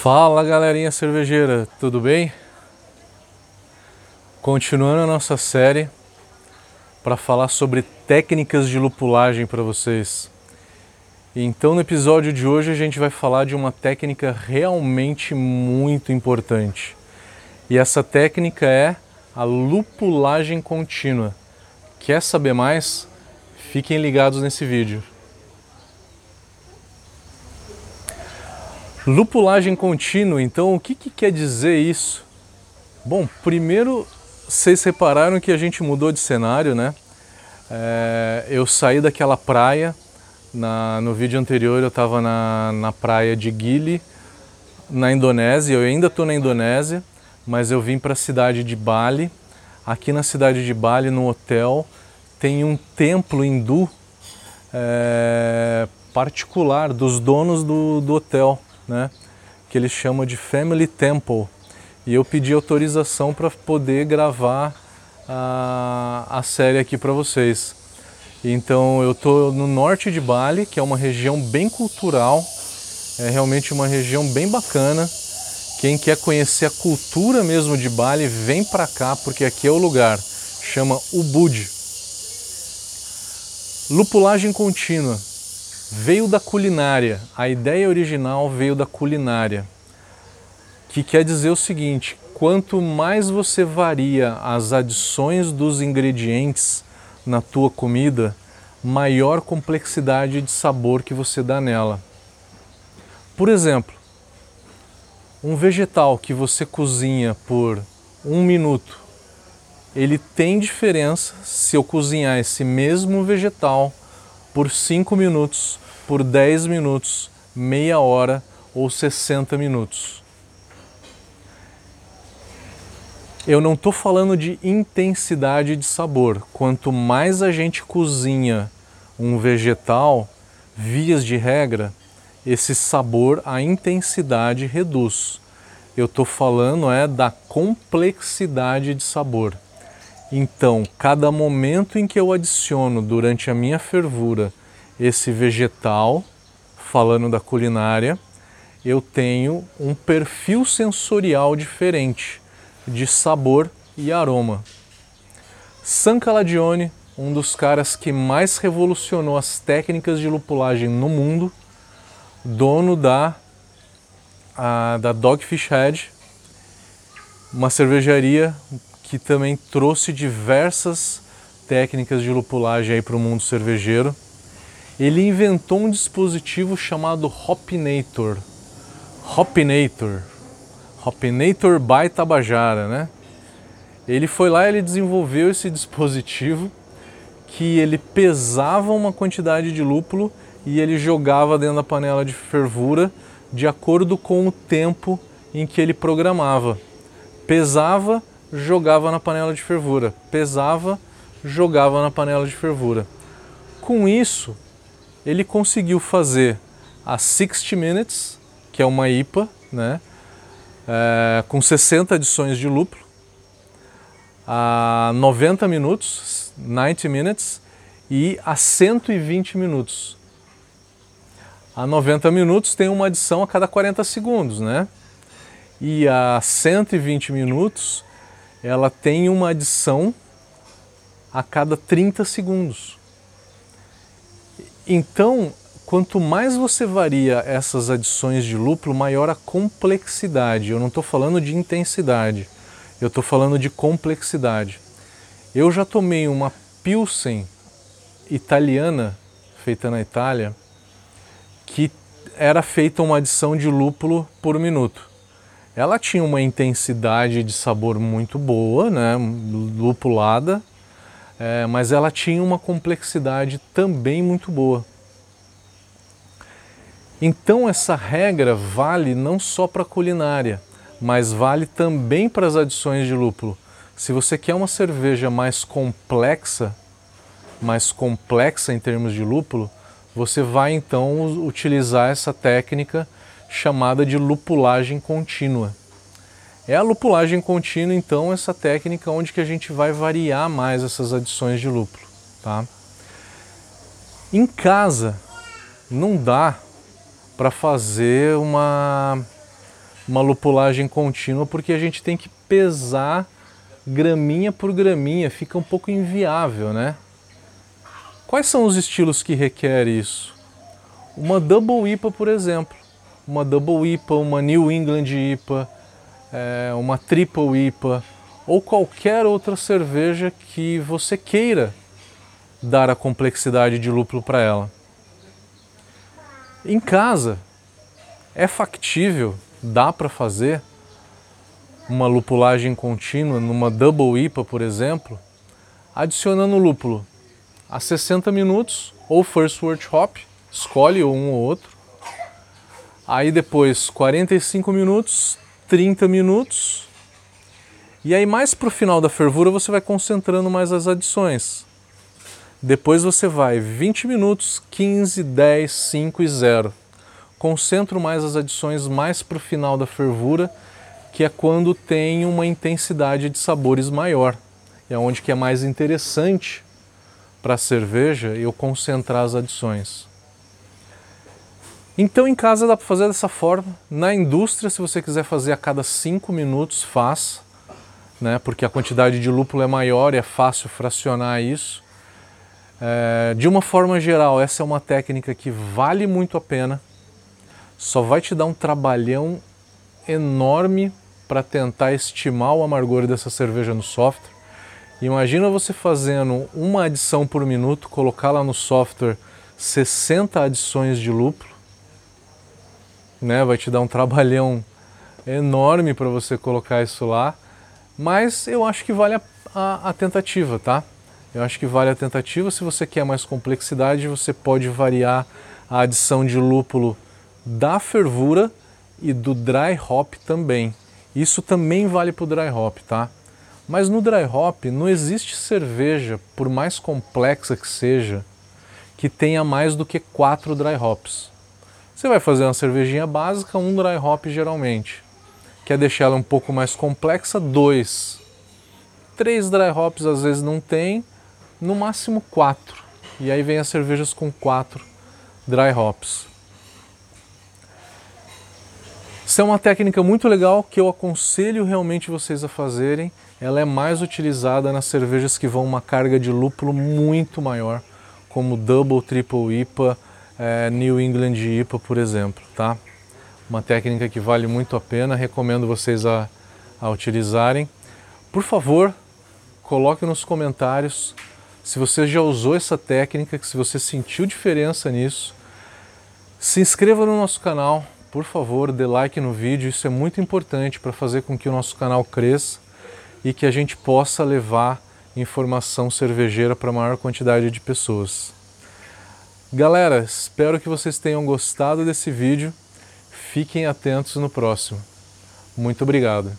Fala galerinha cervejeira, tudo bem? Continuando a nossa série para falar sobre técnicas de lupulagem para vocês. Então, no episódio de hoje, a gente vai falar de uma técnica realmente muito importante. E essa técnica é a lupulagem contínua. Quer saber mais? Fiquem ligados nesse vídeo. Lupulagem contínua, então o que, que quer dizer isso? Bom, primeiro vocês repararam que a gente mudou de cenário, né? É, eu saí daquela praia, na, no vídeo anterior eu estava na, na praia de Gili, na Indonésia, eu ainda estou na Indonésia, mas eu vim para a cidade de Bali. Aqui na cidade de Bali, no hotel, tem um templo hindu é, particular dos donos do, do hotel né, que eles chamam de Family Temple. E eu pedi autorização para poder gravar a, a série aqui para vocês. Então eu estou no norte de Bali, que é uma região bem cultural, é realmente uma região bem bacana. Quem quer conhecer a cultura mesmo de Bali, vem para cá, porque aqui é o lugar. Chama Ubud. Lupulagem contínua veio da culinária. A ideia original veio da culinária, que quer dizer o seguinte: quanto mais você varia as adições dos ingredientes na tua comida, maior complexidade de sabor que você dá nela. Por exemplo, um vegetal que você cozinha por um minuto, ele tem diferença se eu cozinhar esse mesmo vegetal por 5 minutos, por 10 minutos, meia hora ou 60 minutos. Eu não estou falando de intensidade de sabor. Quanto mais a gente cozinha um vegetal, vias de regra, esse sabor, a intensidade reduz. Eu estou falando é da complexidade de sabor. Então, cada momento em que eu adiciono durante a minha fervura esse vegetal, falando da culinária, eu tenho um perfil sensorial diferente de sabor e aroma. San Caladione, um dos caras que mais revolucionou as técnicas de lupulagem no mundo, dono da, a, da Dogfish Head, uma cervejaria que também trouxe diversas técnicas de lupulagem para o mundo cervejeiro. Ele inventou um dispositivo chamado Hopinator. Hopinator. Hopinator by Tabajara, né? Ele foi lá, ele desenvolveu esse dispositivo que ele pesava uma quantidade de lúpulo e ele jogava dentro da panela de fervura de acordo com o tempo em que ele programava. Pesava, jogava na panela de fervura, pesava, jogava na panela de fervura. Com isso, ele conseguiu fazer a 60 Minutes, que é uma IPA, né, é, com 60 adições de lúpulo, a 90 minutos, 90 minutes, e a 120 minutos. A 90 minutos tem uma adição a cada 40 segundos, né? E a 120 minutos ela tem uma adição a cada 30 segundos. Então, quanto mais você varia essas adições de lúpulo, maior a complexidade. Eu não estou falando de intensidade, eu estou falando de complexidade. Eu já tomei uma Pilsen italiana, feita na Itália, que era feita uma adição de lúpulo por minuto. Ela tinha uma intensidade de sabor muito boa, né, lupulada, é, mas ela tinha uma complexidade também muito boa. Então essa regra vale não só para a culinária, mas vale também para as adições de lúpulo. Se você quer uma cerveja mais complexa, mais complexa em termos de lúpulo, você vai então utilizar essa técnica chamada de lupulagem contínua. É a lupulagem contínua, então, essa técnica onde que a gente vai variar mais essas adições de lúpulo. Tá? Em casa, não dá para fazer uma, uma lupulagem contínua porque a gente tem que pesar graminha por graminha, fica um pouco inviável, né? Quais são os estilos que requer isso? Uma Double IPA, por exemplo. Uma Double IPA, uma New England IPA, é, uma Triple IPA ou qualquer outra cerveja que você queira dar a complexidade de lúpulo para ela. Em casa, é factível, dá para fazer uma lupulagem contínua numa Double IPA, por exemplo, adicionando lúpulo a 60 minutos ou First Wort Hop, escolhe um ou outro. Aí depois 45 minutos, 30 minutos. E aí mais para o final da fervura você vai concentrando mais as adições. Depois você vai 20 minutos, 15, 10, 5 e 0. Concentro mais as adições mais para o final da fervura, que é quando tem uma intensidade de sabores maior. É onde que é mais interessante para a cerveja eu concentrar as adições. Então em casa dá para fazer dessa forma. Na indústria, se você quiser fazer a cada 5 minutos, faz, né? porque a quantidade de lúpulo é maior e é fácil fracionar isso. É, de uma forma geral, essa é uma técnica que vale muito a pena, só vai te dar um trabalhão enorme para tentar estimar o amargor dessa cerveja no software. Imagina você fazendo uma adição por minuto, colocar lá no software 60 adições de lúpulo, né? Vai te dar um trabalhão enorme para você colocar isso lá, mas eu acho que vale a, a, a tentativa, tá? Eu acho que vale a tentativa. Se você quer mais complexidade, você pode variar a adição de lúpulo da fervura e do dry hop também. Isso também vale para o dry hop, tá? Mas no dry hop não existe cerveja, por mais complexa que seja, que tenha mais do que quatro dry hops. Você vai fazer uma cervejinha básica, um dry hop geralmente. Quer deixar ela um pouco mais complexa, dois. Três dry hops às vezes não tem, no máximo quatro. E aí vem as cervejas com quatro dry hops. Isso é uma técnica muito legal que eu aconselho realmente vocês a fazerem. Ela é mais utilizada nas cervejas que vão uma carga de lúpulo muito maior, como Double, Triple IPA, é, New England IPA, por exemplo, tá? Uma técnica que vale muito a pena, recomendo vocês a, a utilizarem. Por favor, coloque nos comentários se você já usou essa técnica, se você sentiu diferença nisso, se inscreva no nosso canal, por favor, dê like no vídeo, isso é muito importante para fazer com que o nosso canal cresça e que a gente possa levar informação cervejeira para a maior quantidade de pessoas. Galera, espero que vocês tenham gostado desse vídeo. Fiquem atentos no próximo. Muito obrigado.